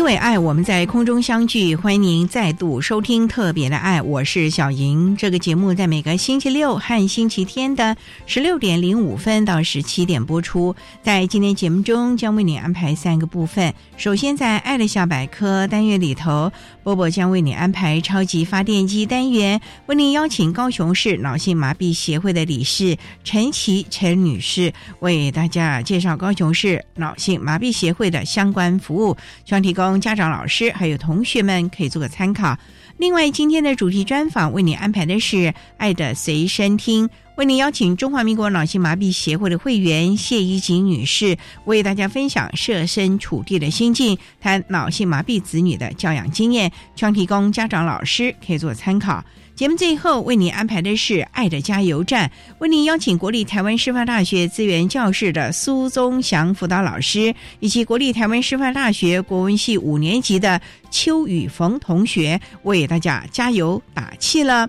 因为爱，我们在空中相聚，欢迎您再度收听特别的爱，我是小莹。这个节目在每个星期六和星期天的十六点零五分到十七点播出。在今天节目中，将为你安排三个部分。首先，在“爱的小百科”单元里头，波波将为你安排超级发电机单元，为您邀请高雄市脑性麻痹协会的理事陈琦陈女士，为大家介绍高雄市脑性麻痹协会的相关服务，希望提供。家长、老师还有同学们可以做个参考。另外，今天的主题专访为你安排的是《爱的随身听》，为您邀请中华民国脑性麻痹协会的会员谢依锦女士为大家分享设身处地的心境，谈脑性麻痹子女的教养经验，希望提供家长、老师可以做参考。节目最后为您安排的是《爱的加油站》，为您邀请国立台湾师范大学资源教室的苏宗祥辅导老师，以及国立台湾师范大学国文系五年级的邱宇逢同学，为大家加油打气了。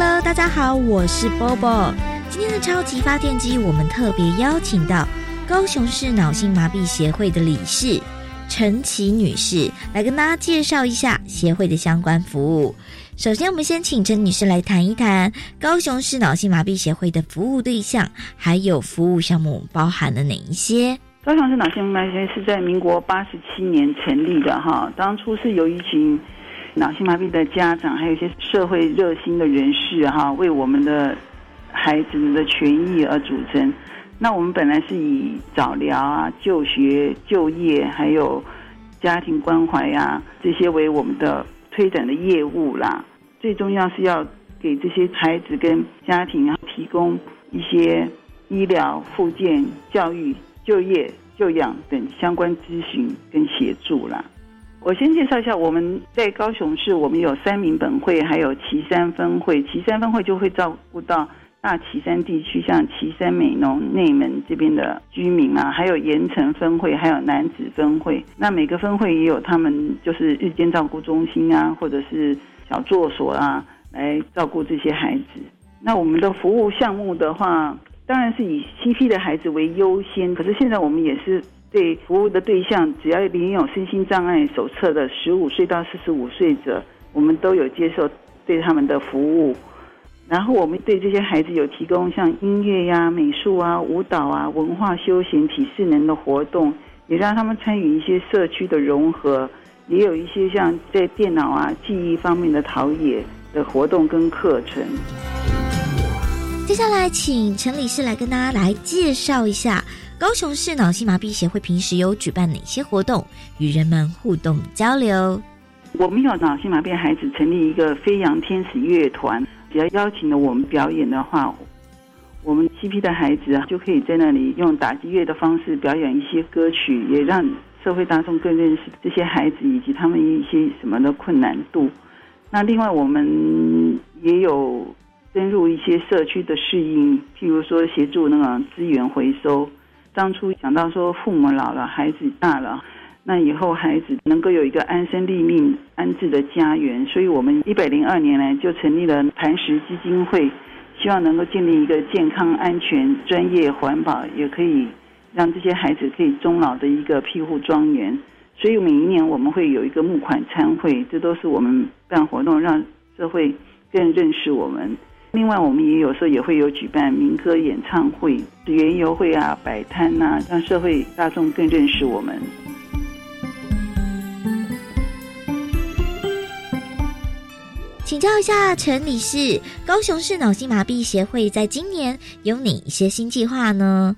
Hello，大家好，我是 Bobo。今天的超级发电机，我们特别邀请到高雄市脑性麻痹协会的理事。陈琦女士来跟大家介绍一下协会的相关服务。首先，我们先请陈女士来谈一谈高雄市脑性麻痹协会的服务对象，还有服务项目包含了哪一些？高雄市脑性麻痹协会是在民国八十七年成立的哈，当初是由一群脑性麻痹的家长，还有一些社会热心的人士哈，为我们的孩子的权益而组成。那我们本来是以早疗啊、就学、就业，还有家庭关怀呀这些为我们的推展的业务啦。最重要是要给这些孩子跟家庭提供一些医疗、复健、教育、就业、就养等相关咨询跟协助啦。我先介绍一下，我们在高雄市，我们有三名本会，还有旗山分会。旗山分会就会照顾到。大旗山地区，像旗山美浓、内门这边的居民啊，还有盐城分会，还有南子分会。那每个分会也有他们就是日间照顾中心啊，或者是小作所啊，来照顾这些孩子。那我们的服务项目的话，当然是以 CP 的孩子为优先。可是现在我们也是对服务的对象，只要领有身心障碍手册的十五岁到四十五岁者，我们都有接受对他们的服务。然后我们对这些孩子有提供像音乐呀、美术啊、舞蹈啊、文化休闲、体适能的活动，也让他们参与一些社区的融合，也有一些像在电脑啊、记忆方面的陶冶的活动跟课程。接下来，请陈理事来跟大家来介绍一下高雄市脑性麻痹协会平时有举办哪些活动，与人们互动交流。我们有脑性麻痹孩子成立一个飞扬天使乐团。只要邀请了我们表演的话，我们 CP 的孩子啊，就可以在那里用打击乐的方式表演一些歌曲，也让社会大众更认识这些孩子以及他们一些什么的困难度。那另外，我们也有深入一些社区的适应，譬如说协助那个资源回收。当初想到说，父母老了，孩子大了，那以后孩子能够有一个安身立命、安置的家园，所以我们一百零二年来就成立了磐石基金会，希望能够建立一个健康、安全、专业、环保，也可以让这些孩子可以终老的一个庇护庄园。所以每一年我们会有一个募款参会，这都是我们办活动让社会更认识我们。另外，我们也有时候也会有举办民歌演唱会、园游会啊、摆摊呐，让社会大众更认识我们。请教一下陈理事，高雄市脑性麻痹协会在今年有哪一些新计划呢？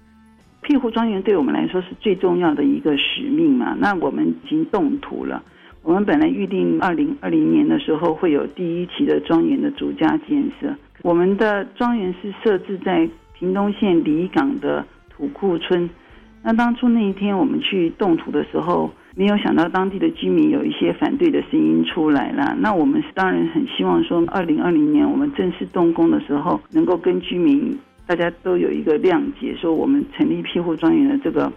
庇护庄园对我们来说是最重要的一个使命嘛。那我们已经动土了。我们本来预定二零二零年的时候会有第一期的庄园的主家建设。我们的庄园是设置在屏东县里港的土库村。那当初那一天我们去动土的时候，没有想到当地的居民有一些反对的声音出来了。那我们是当然很希望说，二零二零年我们正式动工的时候，能够跟居民大家都有一个谅解，说我们成立庇护庄园的这个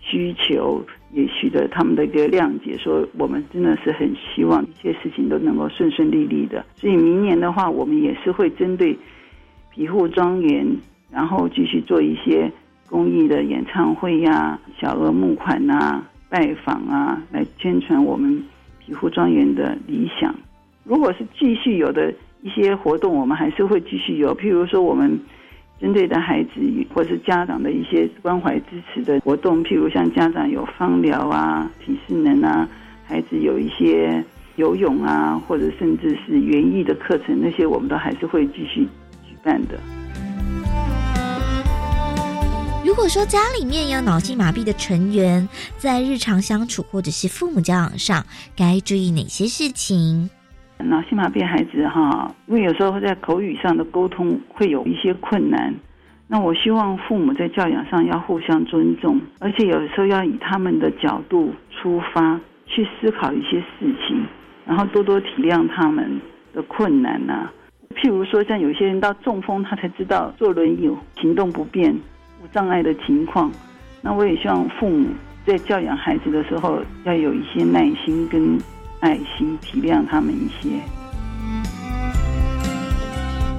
需求。也取得他们的一个谅解，说我们真的是很希望一切事情都能够顺顺利利的。所以明年的话，我们也是会针对庇护庄园，然后继续做一些公益的演唱会呀、小额募款啊、拜访啊，来宣传我们庇护庄园的理想。如果是继续有的一些活动，我们还是会继续有，譬如说我们。针对的孩子或是家长的一些关怀支持的活动，譬如像家长有芳疗啊、体适能啊，孩子有一些游泳啊，或者甚至是园艺的课程，那些我们都还是会继续举办的。如果说家里面有脑性麻痹的成员，在日常相处或者是父母教养上，该注意哪些事情？脑性麻痹孩子哈，因为有时候在口语上的沟通会有一些困难。那我希望父母在教养上要互相尊重，而且有时候要以他们的角度出发去思考一些事情，然后多多体谅他们的困难呐。譬如说，像有些人到中风，他才知道坐轮椅行动不便、无障碍的情况。那我也希望父母在教养孩子的时候要有一些耐心跟。爱心体谅他们一些。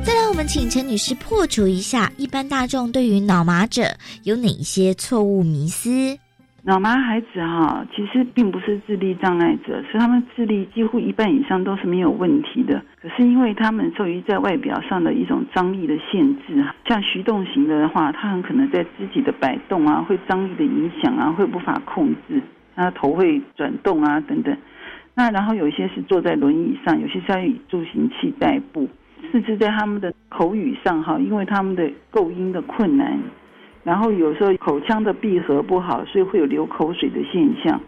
再来，我们请陈女士破除一下一般大众对于脑麻者有哪一些错误迷思。脑麻孩子哈，其实并不是智力障碍者，是他们智力几乎一半以上都是没有问题的。可是因为他们受于在外表上的一种张力的限制，像徐动型的话，他很可能在肢体的摆动啊，会张力的影响啊，会无法控制，他头会转动啊等等。那然后有一些是坐在轮椅上，有些是要以助行器代步，甚至在他们的口语上哈，因为他们的构音的困难，然后有时候口腔的闭合不好，所以会有流口水的现象。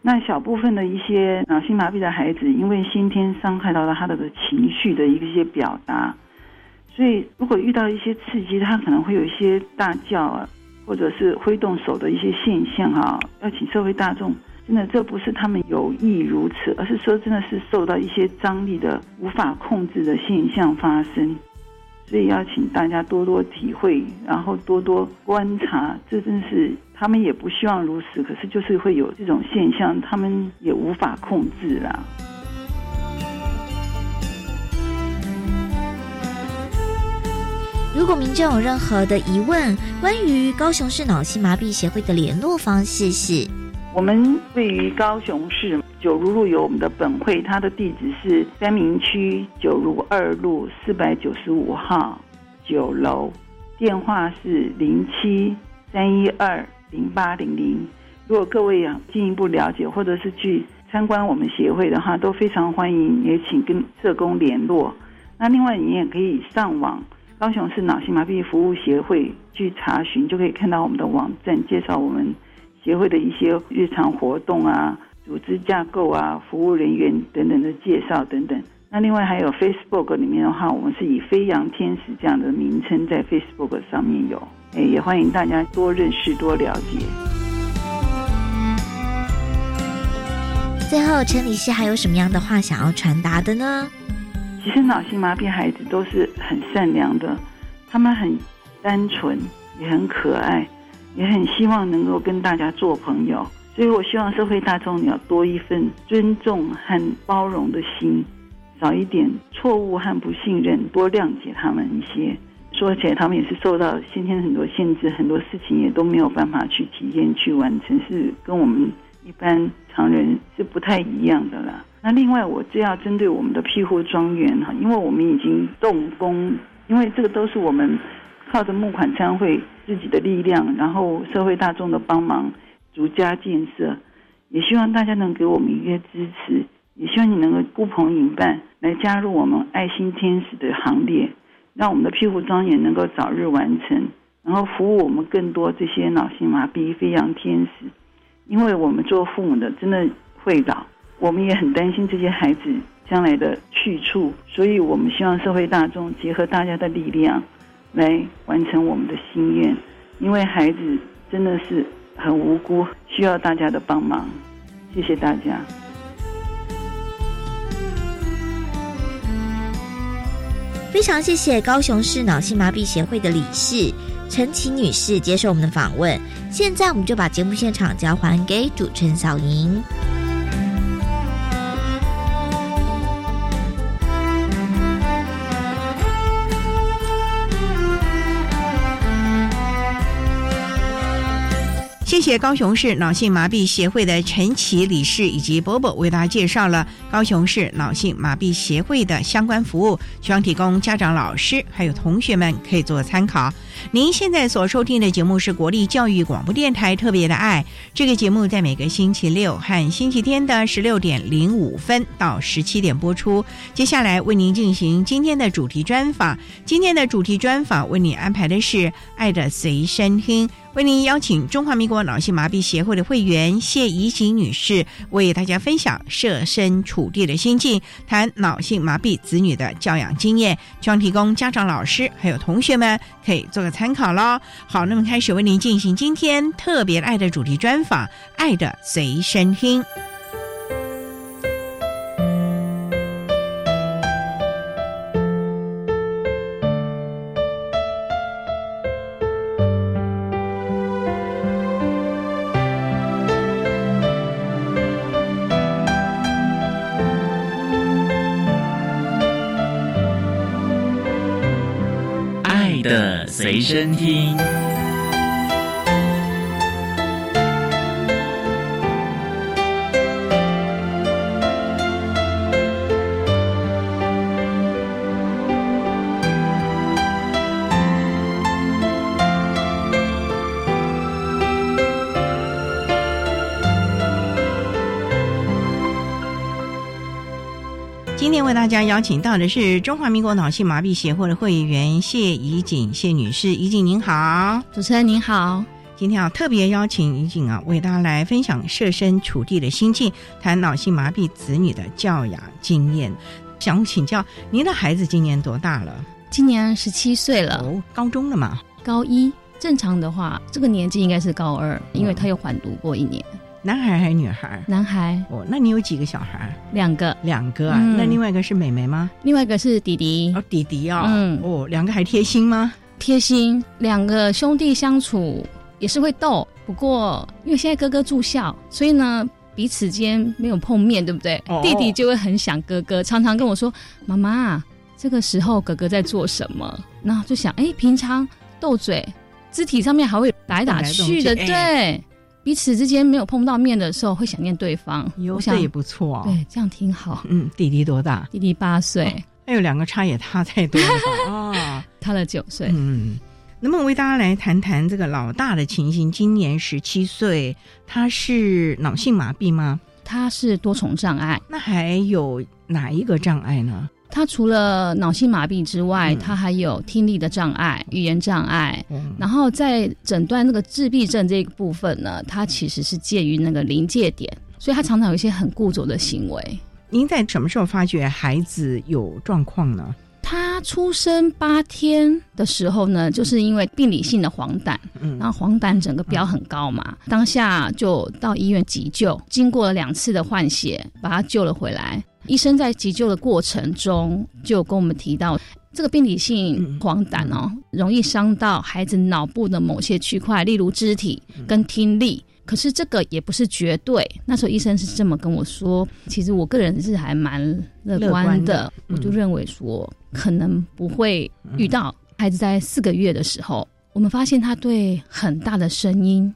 那小部分的一些脑性麻痹的孩子，因为先天伤害到了他的情绪的一些表达，所以如果遇到一些刺激，他可能会有一些大叫啊，或者是挥动手的一些现象哈，要请社会大众。真的，这不是他们有意如此，而是说真的是受到一些张力的无法控制的现象发生，所以要请大家多多体会，然后多多观察。这真是他们也不希望如此，可是就是会有这种现象，他们也无法控制啦。如果民众有任何的疑问，关于高雄市脑性麻痹协会的联络方式是。我们位于高雄市九如路有我们的本会，它的地址是三明区九如二路四百九十五号九楼，电话是零七三一二零八零零。如果各位啊进一步了解或者是去参观我们协会的话，都非常欢迎，也请跟社工联络。那另外你也可以上网高雄市脑性麻痹服务协会去查询，就可以看到我们的网站介绍我们。协会的一些日常活动啊、组织架构啊、服务人员等等的介绍等等，那另外还有 Facebook 里面的话，我们是以飞扬天使这样的名称在 Facebook 上面有，哎，也欢迎大家多认识多了解。最后，陈理事还有什么样的话想要传达的呢？其实脑性麻痹孩子都是很善良的，他们很单纯，也很可爱，也很希望能够跟大家做朋友。所以我希望社会大众你要多一份尊重和包容的心。少一点错误和不信任，多谅解他们一些。说起来，他们也是受到先天很多限制，很多事情也都没有办法去体验、去完成，是跟我们一般常人是不太一样的啦。那另外，我这要针对我们的庇护庄园哈，因为我们已经动工，因为这个都是我们靠着募款参会自己的力量，然后社会大众的帮忙，逐家建设，也希望大家能给我们一些支持。也希望你能够呼朋引伴来加入我们爱心天使的行列，让我们的庇护庄园能够早日完成，然后服务我们更多这些脑性麻痹飞扬天使。因为我们做父母的真的会老，我们也很担心这些孩子将来的去处，所以我们希望社会大众结合大家的力量来完成我们的心愿。因为孩子真的是很无辜，需要大家的帮忙。谢谢大家。非常谢谢高雄市脑性麻痹协会的理事陈琦女士接受我们的访问。现在我们就把节目现场交还给主持人小莹。谢高雄市脑性麻痹协会的陈琦理事以及波波为大家介绍了高雄市脑性麻痹协会的相关服务，希望提供家长、老师还有同学们可以做参考。您现在所收听的节目是国立教育广播电台特别的爱，这个节目在每个星期六和星期天的十六点零五分到十七点播出。接下来为您进行今天的主题专访，今天的主题专访为你安排的是《爱的随身听》。为您邀请中华民国脑性麻痹协会的会员谢怡锦女士为大家分享设身处地的心境，谈脑性麻痹子女的教养经验，希望提供家长、老师还有同学们可以做个参考喽。好，那么开始为您进行今天特别爱的主题专访，《爱的随身听》。身听。为大家邀请到的是中华民国脑性麻痹协会的会员谢怡锦谢女士，怡锦您好，主持人您好，今天要特别邀请怡锦啊，为大家来分享设身处地的心境，谈脑性麻痹子女的教养经验。想请教您的孩子今年多大了？今年十七岁了，哦，高中了嘛？高一，正常的话，这个年纪应该是高二，因为他有缓读过一年。男孩还是女孩？男孩。哦，那你有几个小孩？两个。两个啊？那另外一个是妹妹吗？另外一个是弟弟。哦，弟弟哦。嗯。哦，两个还贴心吗？贴心。两个兄弟相处也是会斗，不过因为现在哥哥住校，所以呢彼此间没有碰面，对不对？弟弟就会很想哥哥，常常跟我说：“妈妈，这个时候哥哥在做什么？”然后就想：“哎，平常斗嘴，肢体上面还会打来打去的，对。”彼此之间没有碰到面的时候，会想念对方。有这也不错哦，对，这样挺好。嗯，弟弟多大？弟弟八岁，还有两个差也差太多了啊，差了九岁。嗯，能不能为大家来谈谈这个老大的情形？今年十七岁，他是脑性麻痹吗？他是多重障碍。那还有哪一个障碍呢？他除了脑性麻痹之外，他还有听力的障碍、语言障碍。然后在诊断那个自闭症这个部分呢，他其实是介于那个临界点，所以他常常有一些很固着的行为。您在什么时候发觉孩子有状况呢？他出生八天的时候呢，就是因为病理性的黄疸，嗯，然后黄疸整个标很高嘛，当下就到医院急救，经过了两次的换血，把他救了回来。医生在急救的过程中就跟我们提到，这个病理性黄疸哦，容易伤到孩子脑部的某些区块，例如肢体跟听力。可是这个也不是绝对。那时候医生是这么跟我说，其实我个人是还蛮乐观的，我就认为说可能不会遇到。孩子在四个月的时候，我们发现他对很大的声音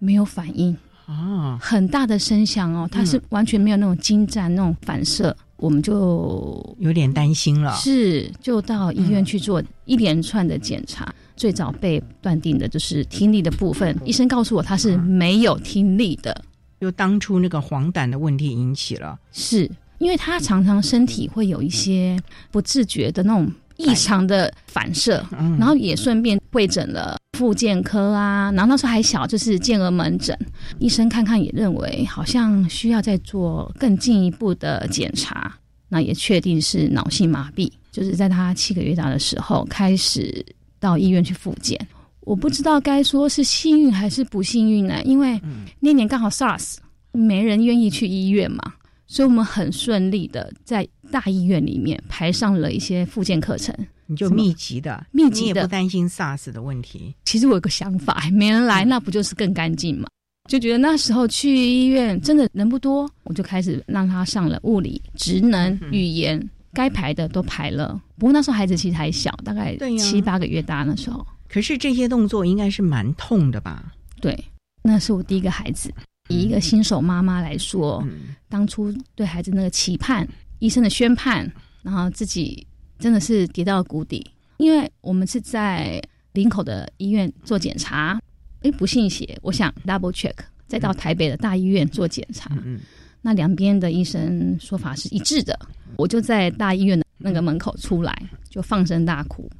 没有反应啊，很大的声响哦，他是完全没有那种精湛那种反射，我们就有点担心了。是，就到医院去做一连串的检查。最早被断定的就是听力的部分，医生告诉我他是没有听力的，就当初那个黄疸的问题引起了，是因为他常常身体会有一些不自觉的那种异常的反射，然后也顺便会诊了复健科啊，然后那时候还小，就是健儿门诊，医生看看也认为好像需要再做更进一步的检查，那也确定是脑性麻痹，就是在他七个月大的时候开始。到医院去复检，我不知道该说是幸运还是不幸运呢？因为那年刚好 SARS，没人愿意去医院嘛，所以我们很顺利的在大医院里面排上了一些复健课程。你就密集的，密集的，不担心 SARS 的问题。其实我有个想法，没人来，那不就是更干净嘛？就觉得那时候去医院真的人不多，我就开始让他上了物理、职能、语言。该排的都排了，不过那时候孩子其实还小，大概七八个月大那时候。可是这些动作应该是蛮痛的吧？对，那是我第一个孩子，以一个新手妈妈来说，当初对孩子那个期盼、医生的宣判，然后自己真的是跌到谷底。因为我们是在林口的医院做检查，哎，不信邪，我想 double check，再到台北的大医院做检查。嗯那两边的医生说法是一致的，我就在大医院的那个门口出来，就放声大哭。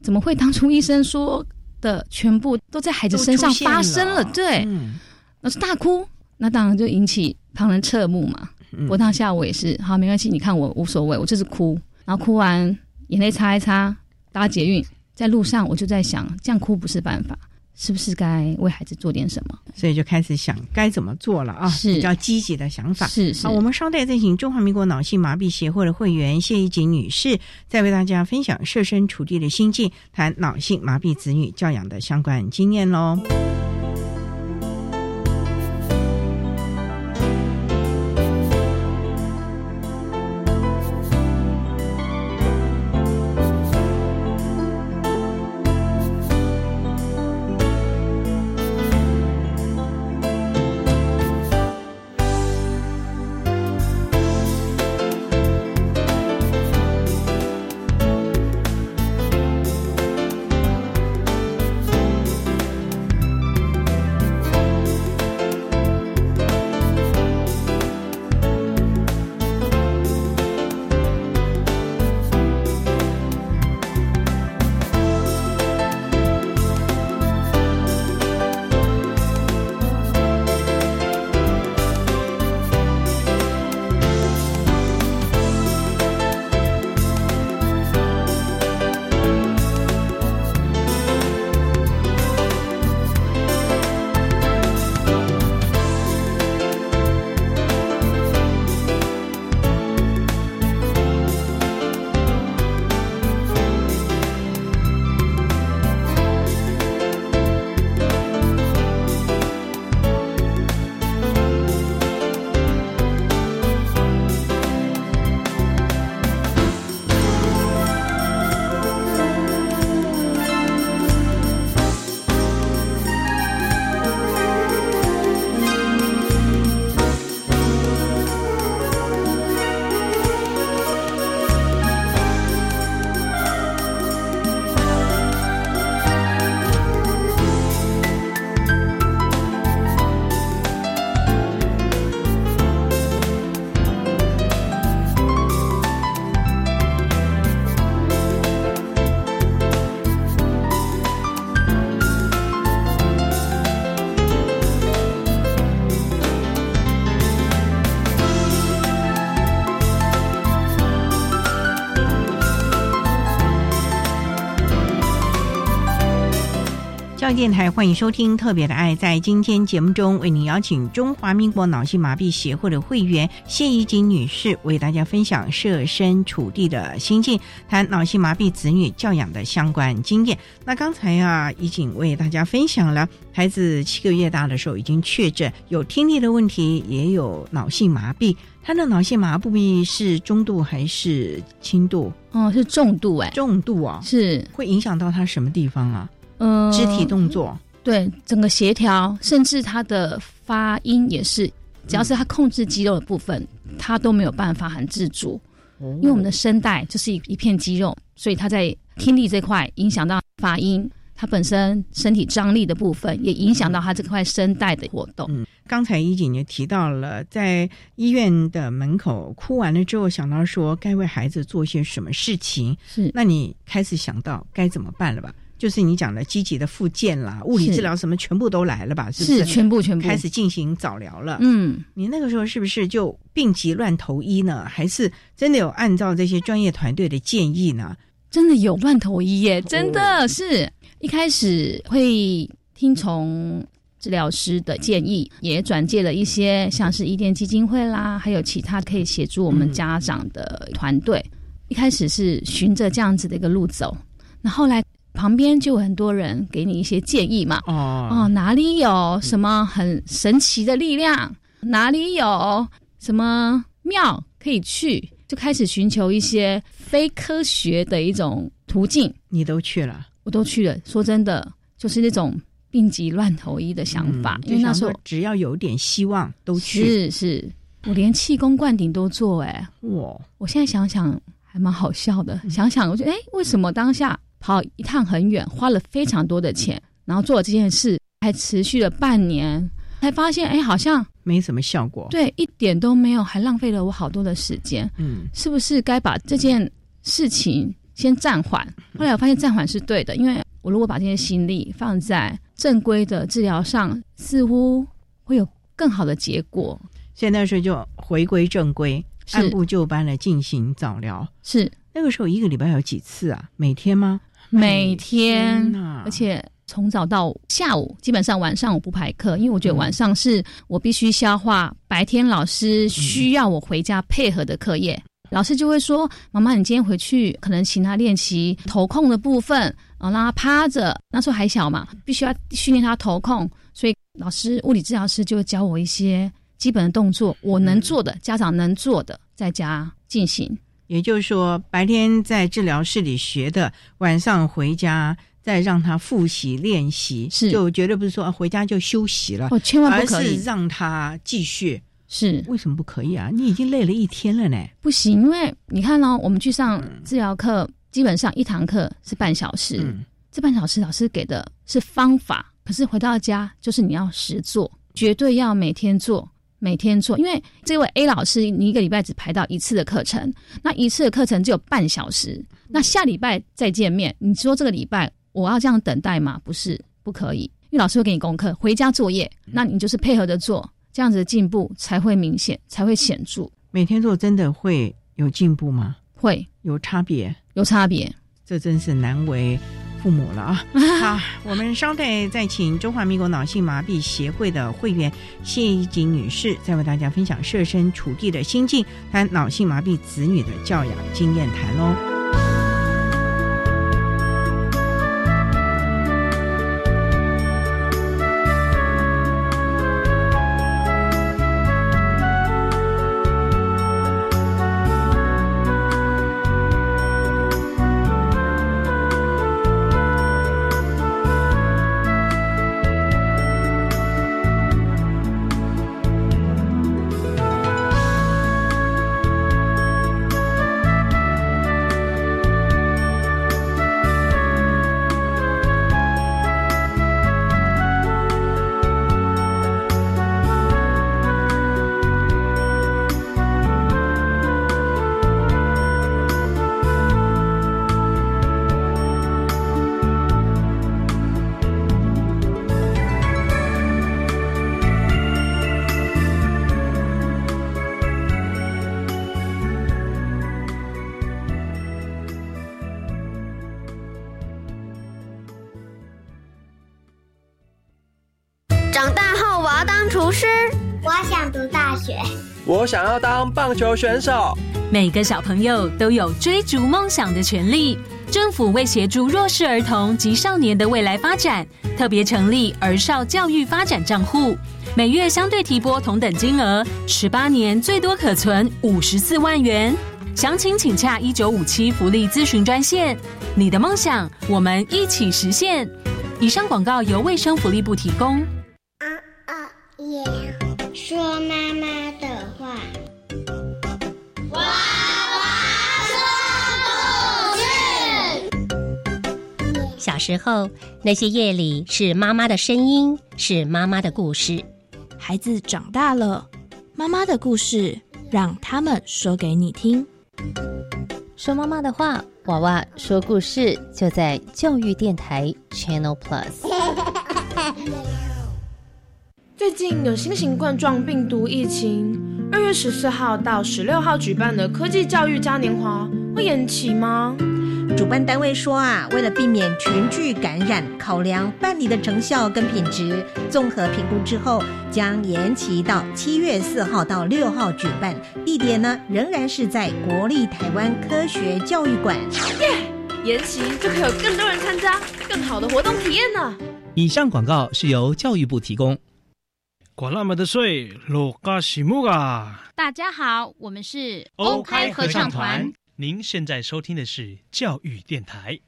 怎么会当初医生说的全部都在孩子身上发生了？对，那是大哭，那当然就引起旁人侧目嘛。我当下我也是，好没关系，你看我无所谓，我就是哭，然后哭完眼泪擦一擦，搭捷运在路上，我就在想，这样哭不是办法。是不是该为孩子做点什么？所以就开始想该怎么做了啊，是比较积极的想法。是是。好，我们稍待再请中华民国脑性麻痹协会的会员谢一锦女士，再为大家分享设身处地的心境，谈脑性麻痹子女教养的相关经验喽。教电台，欢迎收听《特别的爱》。在今天节目中，为您邀请中华民国脑性麻痹协会的会员谢怡锦女士，为大家分享设身处地的心境，谈脑性麻痹子女教养的相关经验。那刚才啊，怡锦为大家分享了孩子七个月大的时候已经确诊有听力的问题，也有脑性麻痹。他的脑性麻痹是中度还是轻度？哦，是重度哎，重度啊，是会影响到他什么地方啊？嗯，肢体动作，对整个协调，甚至他的发音也是，只要是他控制肌肉的部分，他都没有办法很自主。因为我们的声带就是一一片肌肉，所以他在听力这块影响到发音，他本身身体张力的部分也影响到他这块声带的活动。嗯，刚才一锦也提到了，在医院的门口哭完了之后，想到说该为孩子做些什么事情，是，那你开始想到该怎么办了吧？就是你讲的积极的复健啦，物理治疗什么全部都来了吧？是不是全部全部开始进行早疗了？嗯，你那个时候是不是就病急乱投医呢？还是真的有按照这些专业团队的建议呢？真的有乱投医耶！真的是一开始会听从治疗师的建议，也转介了一些像是伊甸基金会啦，还有其他可以协助我们家长的团队。一开始是循着这样子的一个路走，那后来。旁边就有很多人给你一些建议嘛，哦哦，哪里有什么很神奇的力量，哪里有什么庙可以去，就开始寻求一些非科学的一种途径。你都去了，我都去了。说真的，就是那种病急乱投医的想法，因为那时候只要有点希望都去。是是，我连气功灌顶都做，哎，哇！我现在想想还蛮好笑的，想想我觉得，哎，为什么当下？跑一趟很远，花了非常多的钱，然后做了这件事，还持续了半年，才发现，哎，好像没什么效果。对，一点都没有，还浪费了我好多的时间。嗯，是不是该把这件事情先暂缓？后来我发现暂缓是对的，因为我如果把这些心力放在正规的治疗上，似乎会有更好的结果。现在是就回归正规，按部就班的进行早疗。是那个时候一个礼拜有几次啊？每天吗？每天，而且从早到下午，基本上晚上我不排课，因为我觉得晚上是我必须消化白天老师需要我回家配合的课业。老师就会说：“妈妈，你今天回去可能请他练习头控的部分，啊，让他趴着。那时候还小嘛，必须要训练他头控。所以老师物理治疗师就会教我一些基本的动作，我能做的，家长能做的，在家进行。”也就是说，白天在治疗室里学的，晚上回家再让他复习练习，是就绝对不是说回家就休息了，哦，千万不可以，让他继续。是为什么不可以啊？你已经累了一天了呢。不行，因为你看呢，我们去上治疗课，基本上一堂课是半小时，这半小时老师给的是方法，可是回到家就是你要实做，绝对要每天做。每天做，因为这位 A 老师，你一个礼拜只排到一次的课程，那一次的课程只有半小时，那下礼拜再见面，你说这个礼拜我要这样等待吗？不是，不可以，因为老师会给你功课，回家作业，那你就是配合着做，这样子的进步才会明显，才会显著。每天做真的会有进步吗？会有差别，有差别，这真是难为。父母了啊！好，我们稍待再请中华民国脑性麻痹协会的会员谢怡锦女士，再为大家分享设身处地的心境，谈脑性麻痹子女的教养经验谈喽。想要当棒球选手。每个小朋友都有追逐梦想的权利。政府为协助弱势儿童及少年的未来发展，特别成立儿少教育发展账户，每月相对提拨同等金额，十八年最多可存五十四万元。详情请洽一九五七福利咨询专线。你的梦想，我们一起实现。以上广告由卫生福利部提供。时候，那些夜里是妈妈的声音，是妈妈的故事。孩子长大了，妈妈的故事让他们说给你听。说妈妈的话，娃娃说故事就在教育电台 Channel Plus。最近有新型冠状病毒疫情，二月十四号到十六号举办的科技教育嘉年华会延期吗？主办单位说啊，为了避免群聚感染，考量办理的成效跟品质，综合评估之后，将延期到七月四号到六号举办。地点呢，仍然是在国立台湾科学教育馆。耶！延期就可以有更多人参加，更好的活动体验呢。以上广告是由教育部提供。管那么的水，落嘎西木啊！大家好，我们是 OK 合唱团。您现在收听的是教育电台。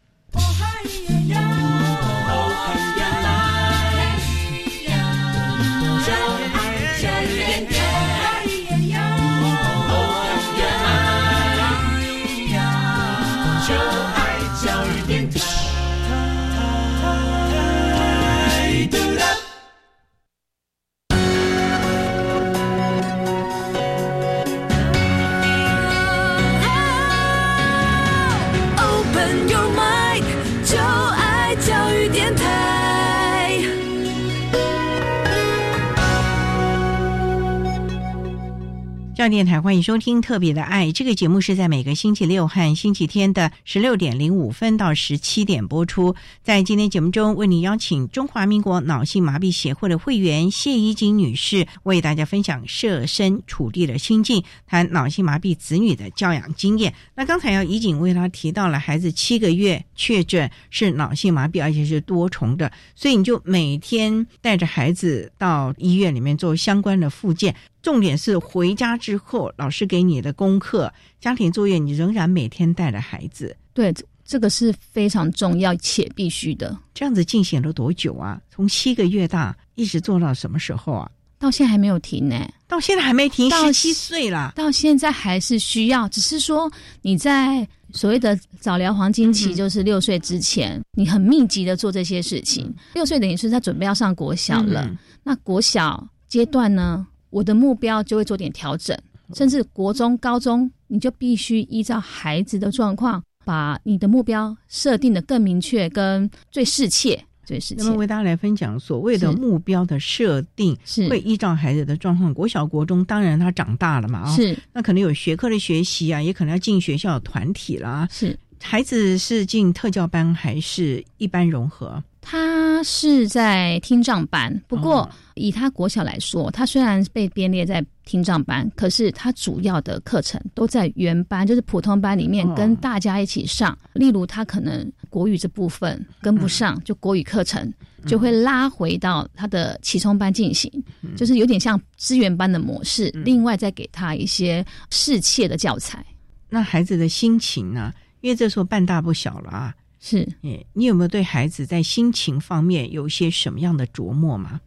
电台欢迎收听《特别的爱》这个节目，是在每个星期六和星期天的十六点零五分到十七点播出。在今天节目中，为您邀请中华民国脑性麻痹协会的会员谢依金女士，为大家分享设身处地的心境，谈脑性麻痹子女的教养经验。那刚才要怡景为他提到了孩子七个月确诊是脑性麻痹，而且是多重的，所以你就每天带着孩子到医院里面做相关的复健。重点是回家之后，老师给你的功课、家庭作业，你仍然每天带着孩子。对，这个是非常重要且必须的。这样子进行了多久啊？从七个月大一直做到什么时候啊？到现在还没有停呢。到现在还没停，十七岁了。到现在还是需要，只是说你在所谓的早疗黄金期，就是六岁之前，你很密集的做这些事情。六岁等于是在准备要上国小了。那国小阶段呢？我的目标就会做点调整，甚至国中、高中，你就必须依照孩子的状况，把你的目标设定的更明确、跟最适切、最适切。那么为大家来分享所谓的目标的设定，是会依照孩子的状况。国小、国中，当然他长大了嘛，啊，是那可能有学科的学习啊，也可能要进学校团体啦。是孩子是进特教班还是一般融合？他是在听障班，不过以他国小来说，他虽然被编列在听障班，可是他主要的课程都在原班，就是普通班里面跟大家一起上。例如，他可能国语这部分跟不上，就国语课程就会拉回到他的启聪班进行，就是有点像资源班的模式。另外再给他一些适切的教材。那孩子的心情呢？因为这时候半大不小了啊。是，你有没有对孩子在心情方面有一些什么样的琢磨吗？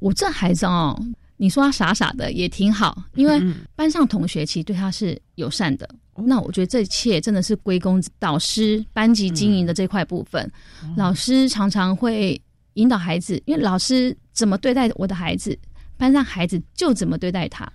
我这孩子哦，你说他傻傻的也挺好，因为班上同学其实对他是友善的。那我觉得这一切真的是归功导师班级经营的这块部分。老师常常会引导孩子，因为老师怎么对待我的孩子，班上孩子就怎么对待他，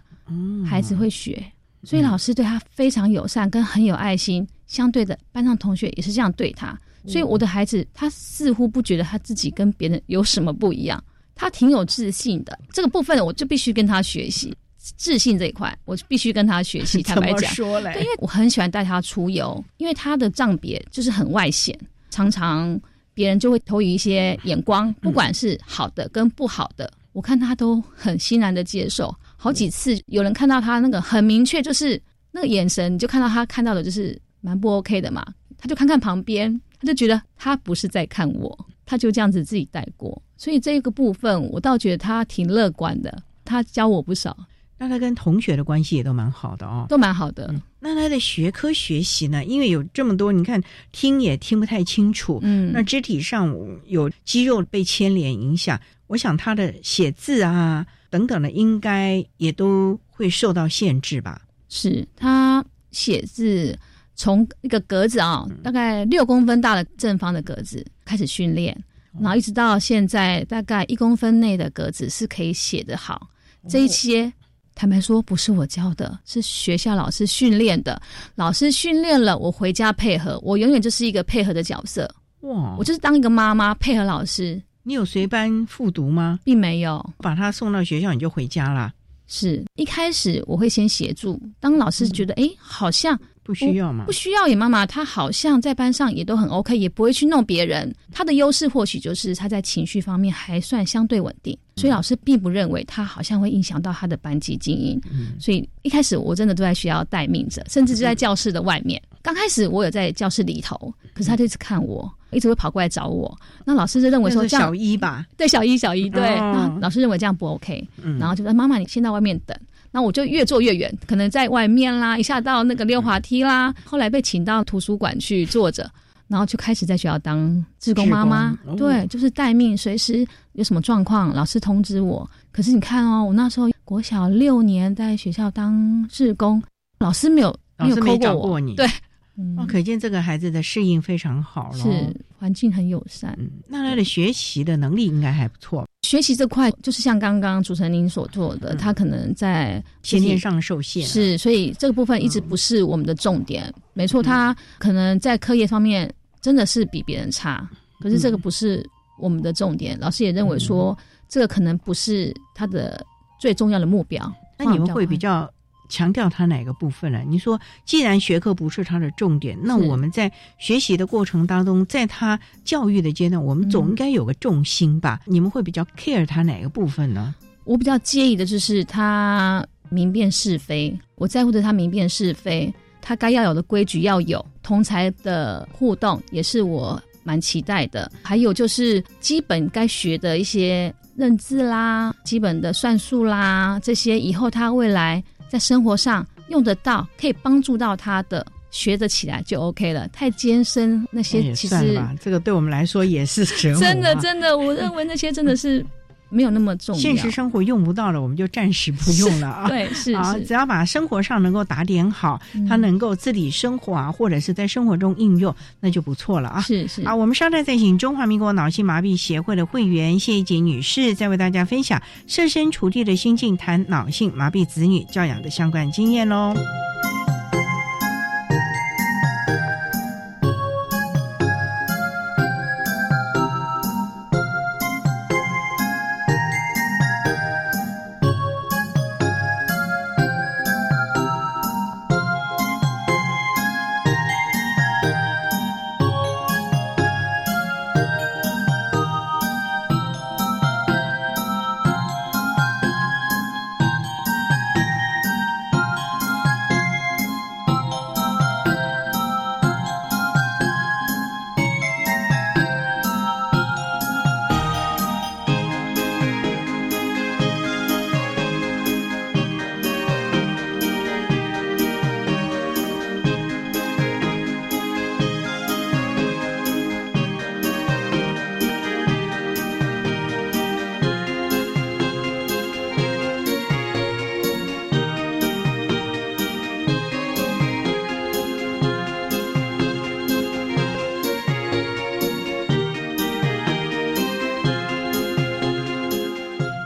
孩子会学。所以老师对他非常友善，跟很有爱心。相对的，班上同学也是这样对他。所以我的孩子，他似乎不觉得他自己跟别人有什么不一样，他挺有自信的。这个部分我就必须跟他学习自信这一块，我就必须跟他学习。坦白讲，对，因为我很喜欢带他出游，因为他的障别就是很外显，常常别人就会投以一些眼光，不管是好的跟不好的，我看他都很欣然的接受。好几次有人看到他那个很明确，就是那个眼神，你就看到他看到的就是蛮不 OK 的嘛。他就看看旁边，他就觉得他不是在看我，他就这样子自己带过。所以这个部分，我倒觉得他挺乐观的，他教我不少。那他跟同学的关系也都蛮好的哦，都蛮好的。那他的学科学习呢？因为有这么多，你看听也听不太清楚，嗯，那肢体上有肌肉被牵连影响，我想他的写字啊等等的，应该也都会受到限制吧？是他写字从一个格子啊，大概六公分大的正方的格子开始训练，然后一直到现在大概一公分内的格子是可以写得好，这一些。坦白说，不是我教的，是学校老师训练的。老师训练了，我回家配合，我永远就是一个配合的角色。哇，我就是当一个妈妈配合老师。你有随班复读吗？并没有，把他送到学校，你就回家了。是一开始我会先协助，当老师觉得哎，好像。不需要吗？不需要，也妈妈，他好像在班上也都很 OK，也不会去弄别人。他的优势或许就是他在情绪方面还算相对稳定，所以老师并不认为他好像会影响到他的班级经营。所以一开始我真的都在学校待命着，甚至就在教室的外面。刚开始我有在教室里头，可是他就一直看我，一直会跑过来找我。那老师就认为说这样小一吧，对小一小一对，那老师认为这样不 OK，然后就说妈妈你先到外面等。那我就越坐越远，可能在外面啦，一下到那个溜滑梯啦。后来被请到图书馆去坐着，然后就开始在学校当志工妈妈。对，就是待命，随时有什么状况，老师通知我。可是你看哦，我那时候国小六年在学校当志工，老师没有没有扣过我。对，哦，可见这个孩子的适应非常好了，是环境很友善。那他的学习的能力应该还不错。学习这块就是像刚刚主持人您所做的，他可能在先天上受限，是，所以这个部分一直不是我们的重点。没错，他可能在课业方面真的是比别人差，可是这个不是我们的重点。老师也认为说，这个可能不是他的最重要的目标。那你们会比较？强调他哪个部分了？你说，既然学科不是他的重点，那我们在学习的过程当中，在他教育的阶段，我们总应该有个重心吧？你们会比较 care 他哪个部分呢？我比较介意的就是他明辨是非，我在乎的他明辨是非，他该要有的规矩要有，同才的互动也是我蛮期待的。还有就是基本该学的一些认字啦、基本的算术啦，这些以后他未来。在生活上用得到，可以帮助到他的，学得起来就 OK 了。太艰深那些，其实这个对我们来说也是真的，真的，我认为那些真的是。没有那么重要，现实生活用不到了，我们就暂时不用了啊。对，是啊，只要把生活上能够打点好，他能够自理生活啊，或者是在生活中应用，那就不错了啊。是是啊，我们稍待再请中华民国脑性麻痹协会的会员谢一杰女士，再为大家分享设身处地的心境，谈脑性麻痹子女教养的相关经验喽。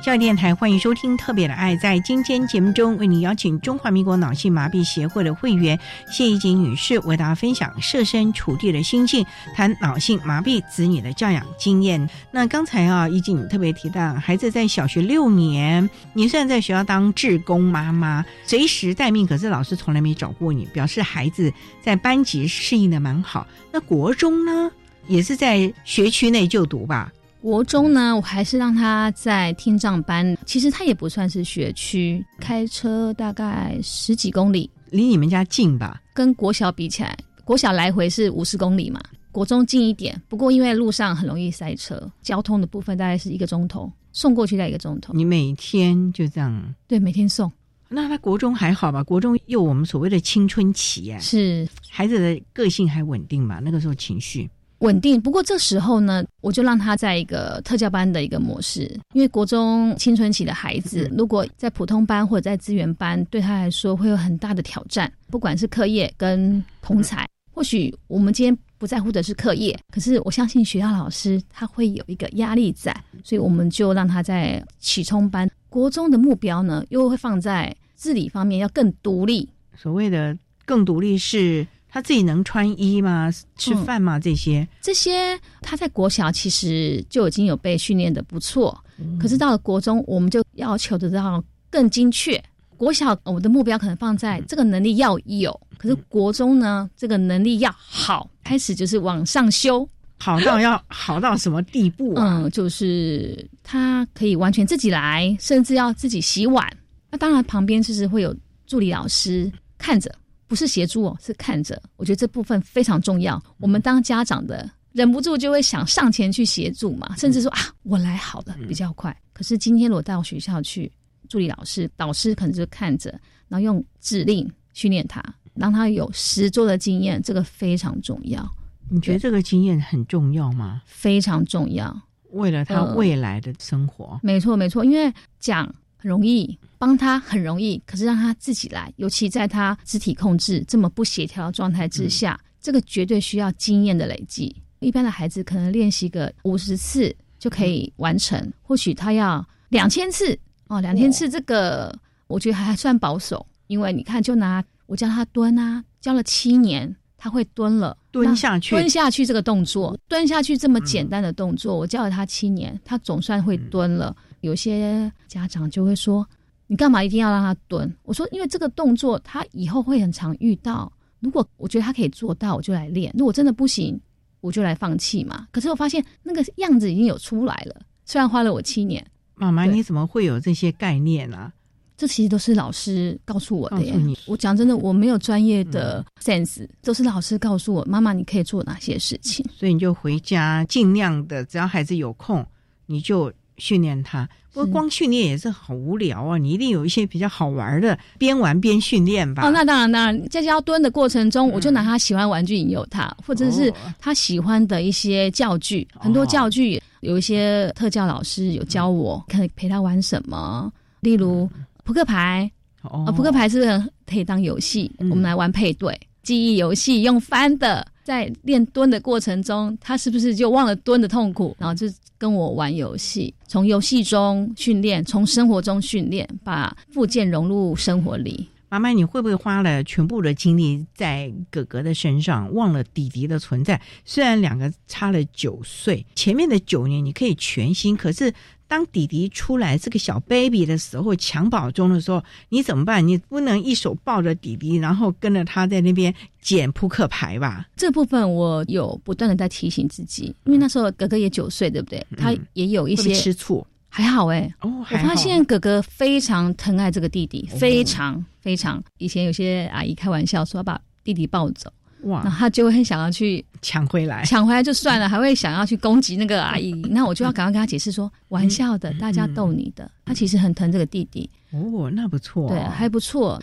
教育电台欢迎收听《特别的爱》。在今天节目中，为您邀请中华民国脑性麻痹协会的会员谢怡锦女士，为大家分享设身处地的心境，谈脑性麻痹子女的教养经验。那刚才啊，怡锦特别提到，孩子在小学六年，你虽然在学校当志工妈妈，随时待命，可是老师从来没找过你，表示孩子在班级适应的蛮好。那国中呢，也是在学区内就读吧？国中呢，我还是让他在听障班，其实他也不算是学区，开车大概十几公里，离你们家近吧？跟国小比起来，国小来回是五十公里嘛，国中近一点。不过因为路上很容易塞车，交通的部分大概是一个钟头，送过去在一个钟头。你每天就这样？对，每天送。那他国中还好吧？国中又我们所谓的青春期哎，是孩子的个性还稳定嘛？那个时候情绪。稳定，不过这时候呢，我就让他在一个特教班的一个模式，因为国中青春期的孩子，如果在普通班或者在资源班，对他来说会有很大的挑战，不管是课业跟同才。或许我们今天不在乎的是课业，可是我相信学校老师他会有一个压力在，所以我们就让他在启聪班。国中的目标呢，又会放在自理方面要更独立。所谓的更独立是。他自己能穿衣吗？吃饭吗？这些这些，他在国小其实就已经有被训练的不错。可是到了国中，我们就要求得到更精确。国小我的目标可能放在这个能力要有，可是国中呢，这个能力要好，开始就是往上修，好到要 好到什么地步啊？嗯，就是他可以完全自己来，甚至要自己洗碗。那当然旁边就是会有助理老师看着。不是协助哦，是看着。我觉得这部分非常重要。我们当家长的忍不住就会想上前去协助嘛，甚至说啊，我来好了，比较快。可是今天我到学校去，助理老师、导师可能就看着，然后用指令训练他，让他有实做的经验，这个非常重要。你觉得这个经验很重要吗？非常重要，为了他未来的生活。没错，没错，因为讲。容易帮他很容易，可是让他自己来，尤其在他肢体控制这么不协调的状态之下，这个绝对需要经验的累积。一般的孩子可能练习个五十次就可以完成，或许他要两千次哦，两千次这个我觉得还算保守，因为你看，就拿我教他蹲啊，教了七年，他会蹲了，蹲下去，蹲下去这个动作，蹲下去这么简单的动作，我教了他七年，他总算会蹲了。有些家长就会说：“你干嘛一定要让他蹲？”我说：“因为这个动作他以后会很常遇到。如果我觉得他可以做到，我就来练；如果真的不行，我就来放弃嘛。”可是我发现那个样子已经有出来了，虽然花了我七年。妈妈，你怎么会有这些概念啊？这其实都是老师告诉我的。耶。我讲真的，我没有专业的 sense，都是老师告诉我。妈妈，你可以做哪些事情？所以你就回家尽量的，只要孩子有空，你就。训练他，不过光训练也是好无聊啊！你一定有一些比较好玩的，边玩边训练吧。哦，那当然，当然，在教蹲的过程中，我就拿他喜欢玩具引诱他，或者是他喜欢的一些教具，很多教具，有一些特教老师有教我，可以陪他玩什么，例如扑克牌，哦，扑克牌是可以当游戏，我们来玩配对。记忆游戏，用翻的。在练蹲的过程中，他是不是就忘了蹲的痛苦，然后就跟我玩游戏？从游戏中训练，从生活中训练，把附件融入生活里。妈妈，你会不会花了全部的精力在哥哥的身上，忘了弟弟的存在？虽然两个差了九岁，前面的九年你可以全心，可是。当弟弟出来这个小 baby 的时候，襁褓中的时候，你怎么办？你不能一手抱着弟弟，然后跟着他在那边捡扑克牌吧？这部分我有不断的在提醒自己，因为那时候哥哥也九岁，对不对？他也有一些吃醋，还好哎。哦，我发现哥哥非常疼爱这个弟弟，非常非常。以前有些阿姨开玩笑说要把弟弟抱走。哇！那他就会很想要去抢回来，抢回来就算了，还会想要去攻击那个阿姨。那我就要赶快跟他解释说，玩笑的，大家逗你的。他其实很疼这个弟弟。哦，那不错，对，还不错。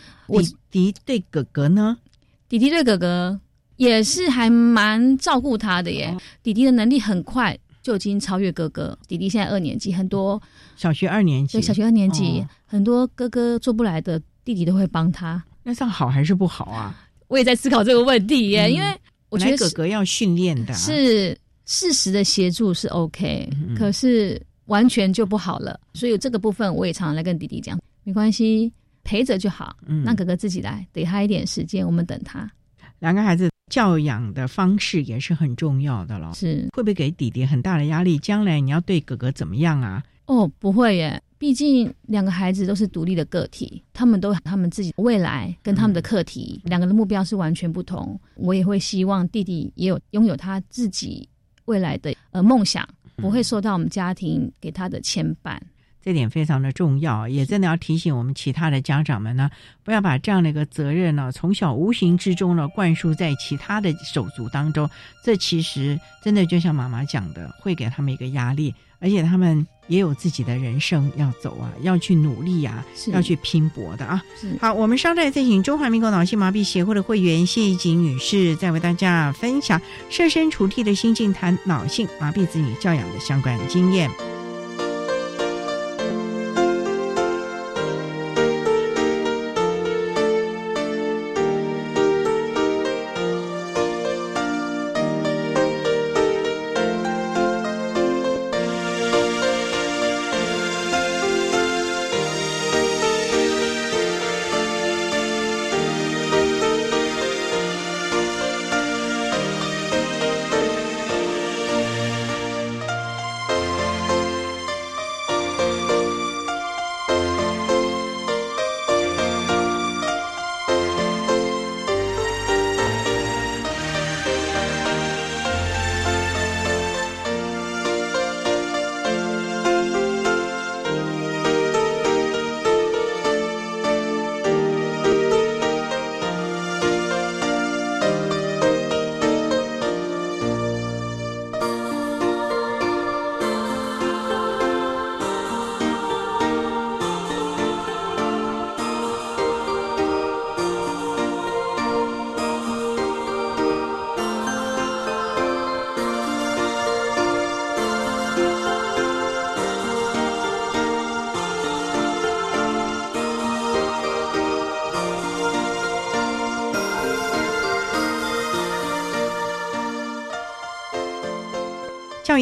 弟弟对哥哥呢？弟弟对哥哥也是还蛮照顾他的耶。弟弟的能力很快就已经超越哥哥。弟弟现在二年级，很多小学二年级，对，小学二年级很多哥哥做不来的，弟弟都会帮他。那这样好还是不好啊？我也在思考这个问题耶，因为我觉得哥哥要训练的，是适时的协助是 OK，可是完全就不好了。所以这个部分我也常常来跟弟弟讲，没关系，陪着就好，让哥哥自己来，给他一点时间，我们等他。两个孩子教养的方式也是很重要的了，是会不会给弟弟很大的压力？将来你要对哥哥怎么样啊？哦，不会耶。毕竟两个孩子都是独立的个体，他们都他们自己未来跟他们的课题，两个的目标是完全不同。我也会希望弟弟也有拥有他自己未来的呃梦想，不会受到我们家庭给他的牵绊。这点非常的重要，也真的要提醒我们其他的家长们呢，不要把这样的一个责任呢，从小无形之中呢灌输在其他的手足当中。这其实真的就像妈妈讲的，会给他们一个压力，而且他们也有自己的人生要走啊，要去努力啊，要去拼搏的啊。好，我们稍待再请中华民国脑性麻痹协会的会员谢怡景女士，再为大家分享设身处地的心境，谈脑性麻痹子女教养的相关经验。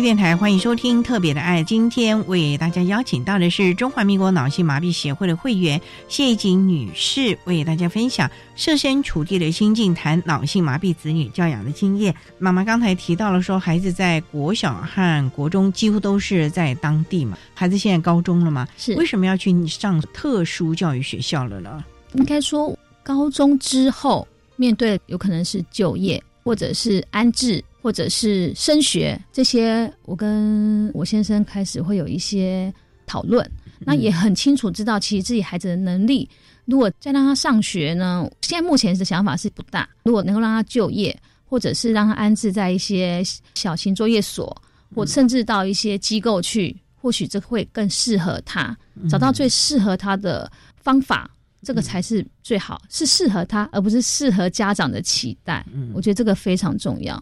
育电台欢迎收听《特别的爱》，今天为大家邀请到的是中华民国脑性麻痹协会的会员谢景女士，为大家分享设身处地的心境，谈脑性麻痹子女教养的经验。妈妈刚才提到了说，孩子在国小和国中几乎都是在当地嘛，孩子现在高中了嘛，是为什么要去上特殊教育学校了呢？应该说，高中之后面对有可能是就业，或者是安置。或者是升学这些，我跟我先生开始会有一些讨论。那也很清楚知道，其实自己孩子的能力，如果再让他上学呢，现在目前的想法是不大。如果能够让他就业，或者是让他安置在一些小型作业所，或甚至到一些机构去，或许这会更适合他，找到最适合他的方法，这个才是最好，是适合他，而不是适合家长的期待。我觉得这个非常重要。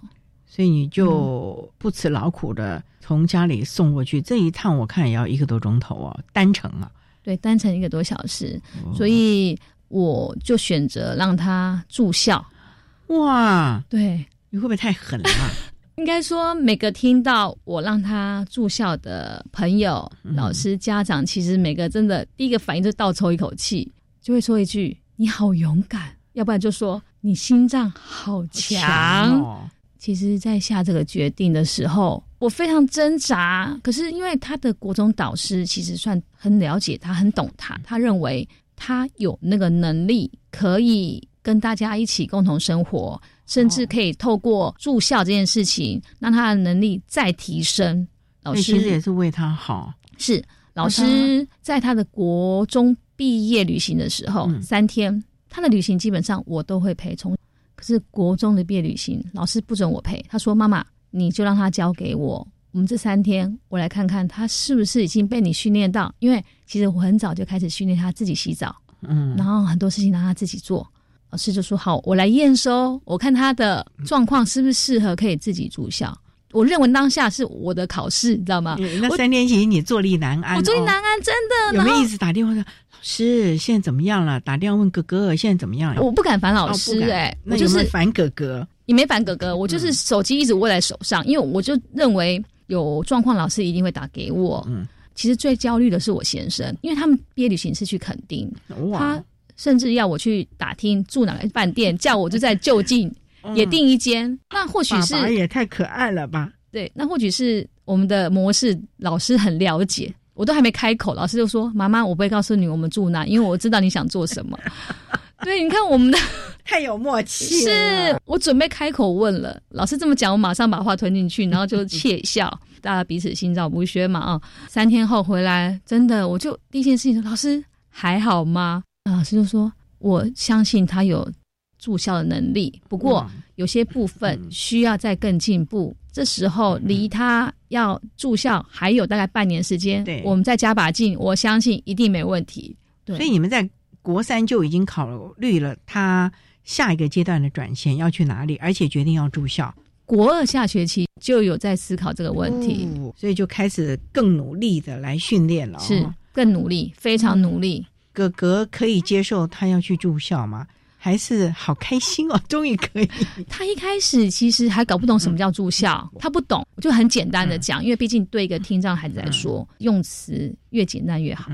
所以你就不辞劳苦的从家里送过去，这一趟我看也要一个多钟头哦，单程啊。对，单程一个多小时，所以我就选择让他住校。哇，对，你会不会太狠了？应该说，每个听到我让他住校的朋友、老师、家长，其实每个真的第一个反应就倒抽一口气，就会说一句：“你好勇敢。”要不然就说：“你心脏好强。”其实，在下这个决定的时候，我非常挣扎。可是，因为他的国中导师其实算很了解他，很懂他。他认为他有那个能力，可以跟大家一起共同生活，甚至可以透过住校这件事情，让他的能力再提升。老师其实也是为他好。是老师在他的国中毕业旅行的时候，三天，他的旅行基本上我都会陪从。可是国中的毕业旅行，老师不准我陪。他说：“妈妈，你就让他交给我。我们这三天，我来看看他是不是已经被你训练到。因为其实我很早就开始训练他自己洗澡，嗯，然后很多事情让他自己做。老师就说：好，我来验收，我看他的状况是不是适合可以自己住校。我认为当下是我的考试，你知道吗？那三天前你坐立难安，我坐立难安，真的。有没有一直打电话说？”是，现在怎么样了？打电话问哥哥，现在怎么样？我不敢烦老师，哎，我就是烦哥哥。你没烦哥哥，我就是手机一直握在手上，因为我就认为有状况，老师一定会打给我。嗯，其实最焦虑的是我先生，因为他们毕业旅行是去垦丁，他甚至要我去打听住哪个饭店，叫我就在就近也订一间。那或许是也太可爱了吧？对，那或许是我们的模式，老师很了解。我都还没开口，老师就说：“妈妈，我不会告诉你我们住哪，因为我知道你想做什么。”对，你看我们的 太有默契是我准备开口问了，老师这么讲，我马上把话吞进去，然后就窃笑，大家彼此心照不宣嘛啊。三天后回来，真的我就第一件事情说，老师还好吗？老师就说，我相信他有住校的能力，不过有些部分需要再更进步。这时候离他要住校还有大概半年时间，对，我们再加把劲，我相信一定没问题。对，所以你们在国三就已经考虑了他下一个阶段的转线要去哪里，而且决定要住校。国二下学期就有在思考这个问题，所以就开始更努力的来训练了。是更努力，非常努力。哥哥可以接受他要去住校吗？还是好开心哦，终于可以。他一开始其实还搞不懂什么叫住校，他不懂，我就很简单的讲，因为毕竟对一个听障孩子来说，用词越简单越好。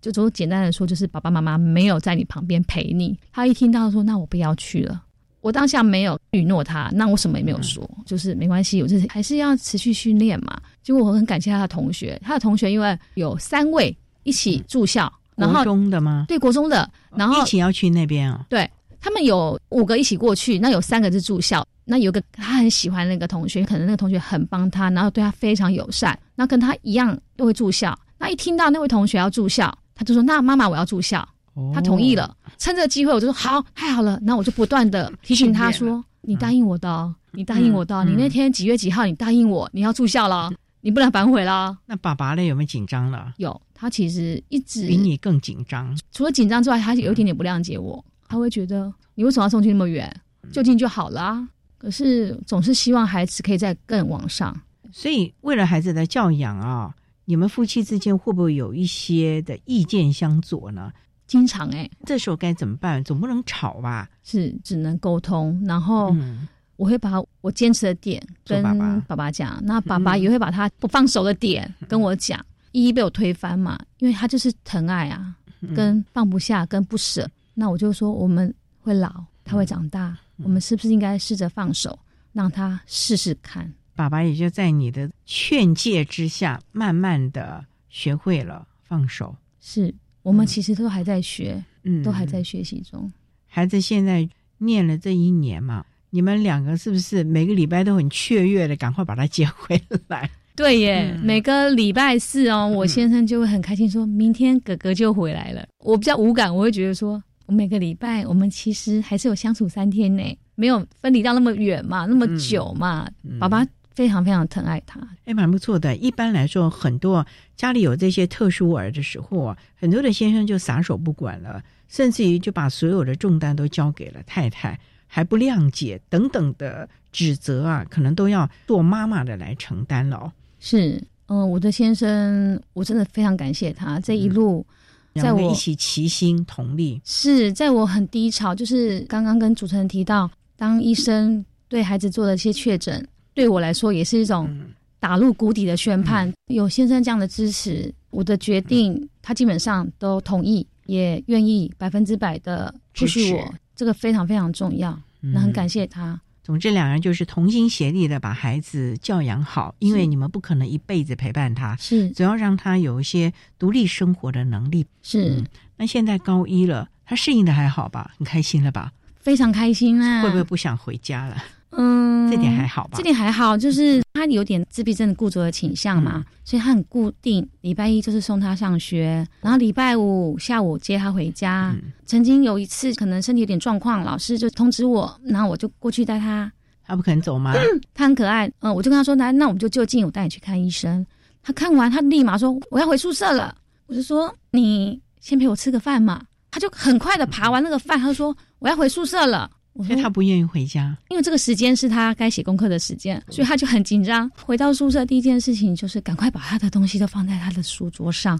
就从简单的说，就是爸爸妈妈没有在你旁边陪你。他一听到说，那我不要去了。我当下没有允诺他，那我什么也没有说，就是没关系，我就是还是要持续训练嘛。结果我很感谢他的同学，他的同学因为有三位一起住校。国中的吗？对，国中的，然后一起要去那边啊。对他们有五个一起过去，那有三个是住校，那有个他很喜欢那个同学，可能那个同学很帮他，然后对他非常友善，那跟他一样都会住校。那一听到那位同学要住校，他就说：“那妈妈我要住校。”他同意了。趁这个机会，我就说：“好，太好了。”那我就不断的提醒他说：“你答应我的，你答应我的，你那天几月几号？你答应我你要住校了。”你不能反悔了。那爸爸呢？有没有紧张了？有，他其实一直比你更紧张。除了紧张之外，他有一点点不谅解我。他会觉得你为什么要送去那么远？就近就好了。可是总是希望孩子可以再更往上。所以为了孩子的教养啊，你们夫妻之间会不会有一些的意见相左呢？经常哎，这时候该怎么办？总不能吵吧？是，只能沟通，然后。我会把我坚持的点跟爸爸讲，那爸爸也会把他不放手的点跟我讲，一一被我推翻嘛，因为他就是疼爱啊，跟放不下，跟不舍。那我就说我们会老，他会长大，我们是不是应该试着放手，让他试试看？爸爸也就在你的劝诫之下，慢慢的学会了放手。是我们其实都还在学，嗯，都还在学习中。孩子现在念了这一年嘛。你们两个是不是每个礼拜都很雀跃的，赶快把他接回来？对耶，每个礼拜四哦，我先生就会很开心，说明天哥哥就回来了。我比较无感，我会觉得说，我每个礼拜我们其实还是有相处三天呢，没有分离到那么远嘛，那么久嘛。爸爸非常非常疼爱他，哎，蛮不错的。一般来说，很多家里有这些特殊儿的时候啊，很多的先生就撒手不管了，甚至于就把所有的重担都交给了太太。还不谅解等等的指责啊，可能都要做妈妈的来承担了。是，嗯，我的先生，我真的非常感谢他这一路，在我一起齐心同力。是在我很低潮，就是刚刚跟主持人提到，当医生对孩子做了一些确诊，对我来说也是一种打入谷底的宣判。有先生这样的支持，我的决定他基本上都同意，也愿意百分之百的支持我。这个非常非常重要，那很感谢他。总之，两人就是同心协力的把孩子教养好，因为你们不可能一辈子陪伴他，是总要让他有一些独立生活的能力。是，那现在高一了，他适应的还好吧？很开心了吧？非常开心啊！会不会不想回家了？嗯，这点还好吧？这点还好，就是他有点自闭症的固着的倾向嘛，所以他很固定，礼拜一就是送他上学，然后礼拜五下午接他回家。曾经有一次可能身体有点状况，老师就通知我，然后我就过去带他。他不肯走吗？他很可爱，嗯，我就跟他说：“那，那我们就就近，我带你去看医生。”他看完，他立马说：“我要回宿舍了。”我就说：“你先陪我吃个饭嘛。”他就很快的爬完那个饭，他说：“我要回宿舍了。”所以他不愿意回家，因为这个时间是他该写功课的时间，所以他就很紧张。回到宿舍，第一件事情就是赶快把他的东西都放在他的书桌上，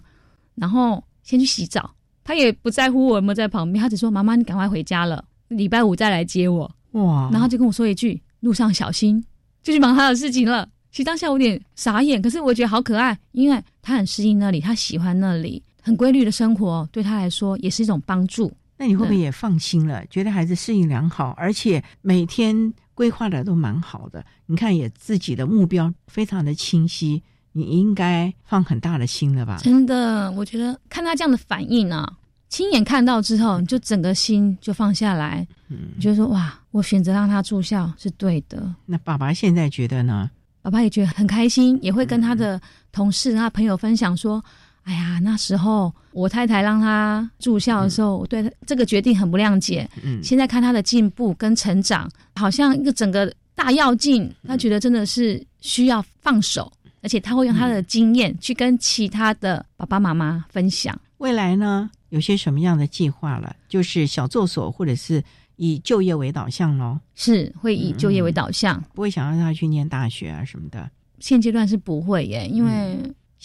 然后先去洗澡。他也不在乎我有没有在旁边，他只说：“妈妈，你赶快回家了，礼拜五再来接我。”哇！然后就跟我说一句：“路上小心。”就去忙他的事情了。其实当下我有点傻眼，可是我觉得好可爱，因为他很适应那里，他喜欢那里，很规律的生活，对他来说也是一种帮助。那你会不会也放心了？觉得孩子适应良好，而且每天规划的都蛮好的。你看，也自己的目标非常的清晰，你应该放很大的心了吧？真的，我觉得看他这样的反应啊，亲眼看到之后，你就整个心就放下来。嗯，你就说哇，我选择让他住校是对的。那爸爸现在觉得呢？爸爸也觉得很开心，也会跟他的同事、他朋友分享说：“哎呀，那时候我太太让他住校的时候，我对这个决定很不谅解。嗯，现在看他的进步跟成长，好像一个整个大跃进，他觉得真的是需要放手，而且他会用他的经验去跟其他的爸爸妈妈分享。未来呢，有些什么样的计划了？就是小作所，或者是。”以就业为导向喽，是会以就业为导向，不会想让他去念大学啊什么的。现阶段是不会耶，因为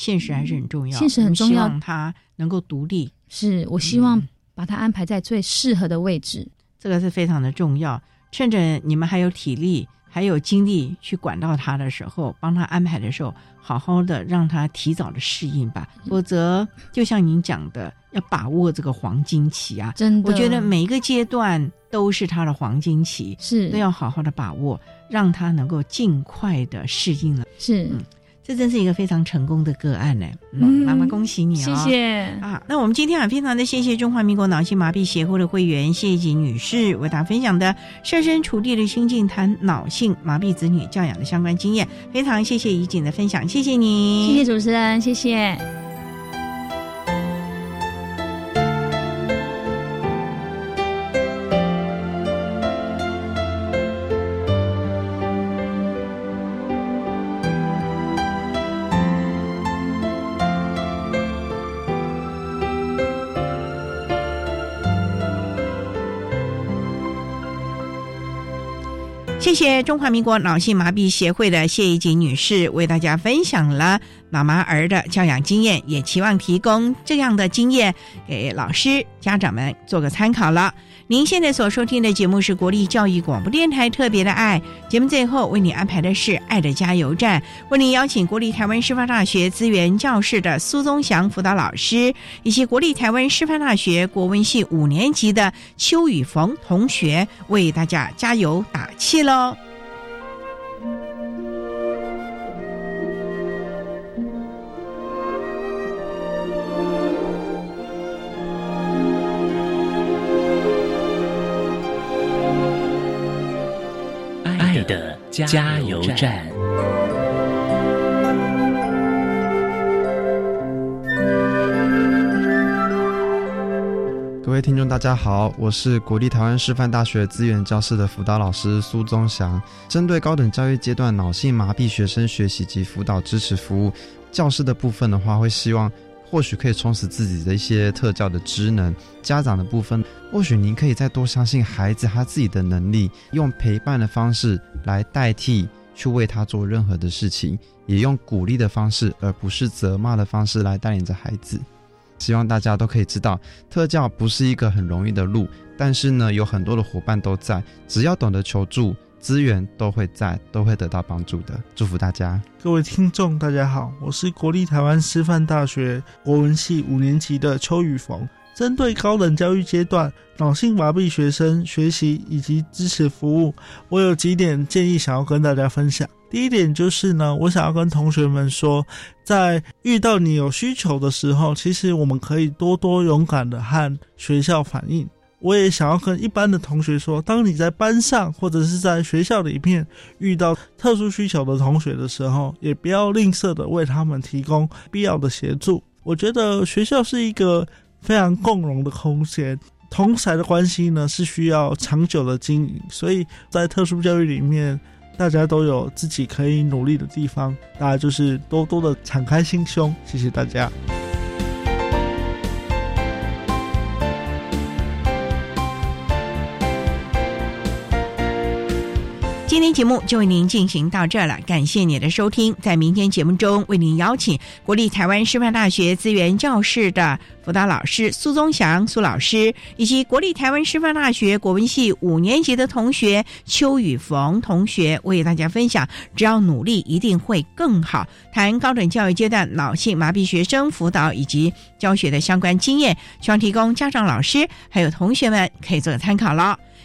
现实还是很重要，现实很重要，让他能够独立。是我希望把他安排在最适合的位置，这个是非常的重要。趁着你们还有体力、还有精力去管到他的时候，帮他安排的时候，好好的让他提早的适应吧。否则，就像您讲的，要把握这个黄金期啊！真的，我觉得每一个阶段。都是他的黄金期，是都要好好的把握，让他能够尽快的适应了。是，嗯，这真是一个非常成功的个案呢。嗯，妈妈恭喜你啊！谢谢啊。那我们今天啊，非常的谢谢中华民国脑性麻痹协会的会员谢锦女士为大家分享的设身处地的心境谈脑性麻痹子女教养的相关经验，非常谢谢怡景的分享，谢谢你，谢谢主持人，谢谢。谢谢中华民国脑性麻痹协会的谢怡锦女士为大家分享了脑麻儿的教养经验，也期望提供这样的经验给老师、家长们做个参考了。您现在所收听的节目是国立教育广播电台特别的爱节目，最后为你安排的是爱的加油站，为您邀请国立台湾师范大学资源教室的苏宗祥辅导老师，以及国立台湾师范大学国文系五年级的邱宇逢同学为大家加油打气喽。加油站。各位听众，大家好，我是国立台湾师范大学资源教室的辅导老师苏宗祥。针对高等教育阶段脑性麻痹学生学习及辅导支持服务，教师的部分的话，会希望。或许可以充实自己的一些特教的职能，家长的部分，或许您可以再多相信孩子他自己的能力，用陪伴的方式来代替去为他做任何的事情，也用鼓励的方式，而不是责骂的方式来带领着孩子。希望大家都可以知道，特教不是一个很容易的路，但是呢，有很多的伙伴都在，只要懂得求助。资源都会在，都会得到帮助的。祝福大家，各位听众，大家好，我是国立台湾师范大学国文系五年级的邱宇逢。针对高等教育阶段脑性麻痹学生学习以及支持服务，我有几点建议想要跟大家分享。第一点就是呢，我想要跟同学们说，在遇到你有需求的时候，其实我们可以多多勇敢的和学校反映。我也想要跟一般的同学说，当你在班上或者是在学校里面遇到特殊需求的同学的时候，也不要吝啬的为他们提供必要的协助。我觉得学校是一个非常共荣的空间，同才的关系呢是需要长久的经营，所以在特殊教育里面，大家都有自己可以努力的地方，大家就是多多的敞开心胸。谢谢大家。今天节目就为您进行到这了，感谢您的收听。在明天节目中，为您邀请国立台湾师范大学资源教室的辅导老师苏宗祥苏老师，以及国立台湾师范大学国文系五年级的同学邱宇逢同学，为大家分享：只要努力，一定会更好。谈高等教育阶段脑性麻痹学生辅导以及教学的相关经验，希望提供家长、老师还有同学们可以做个参考了。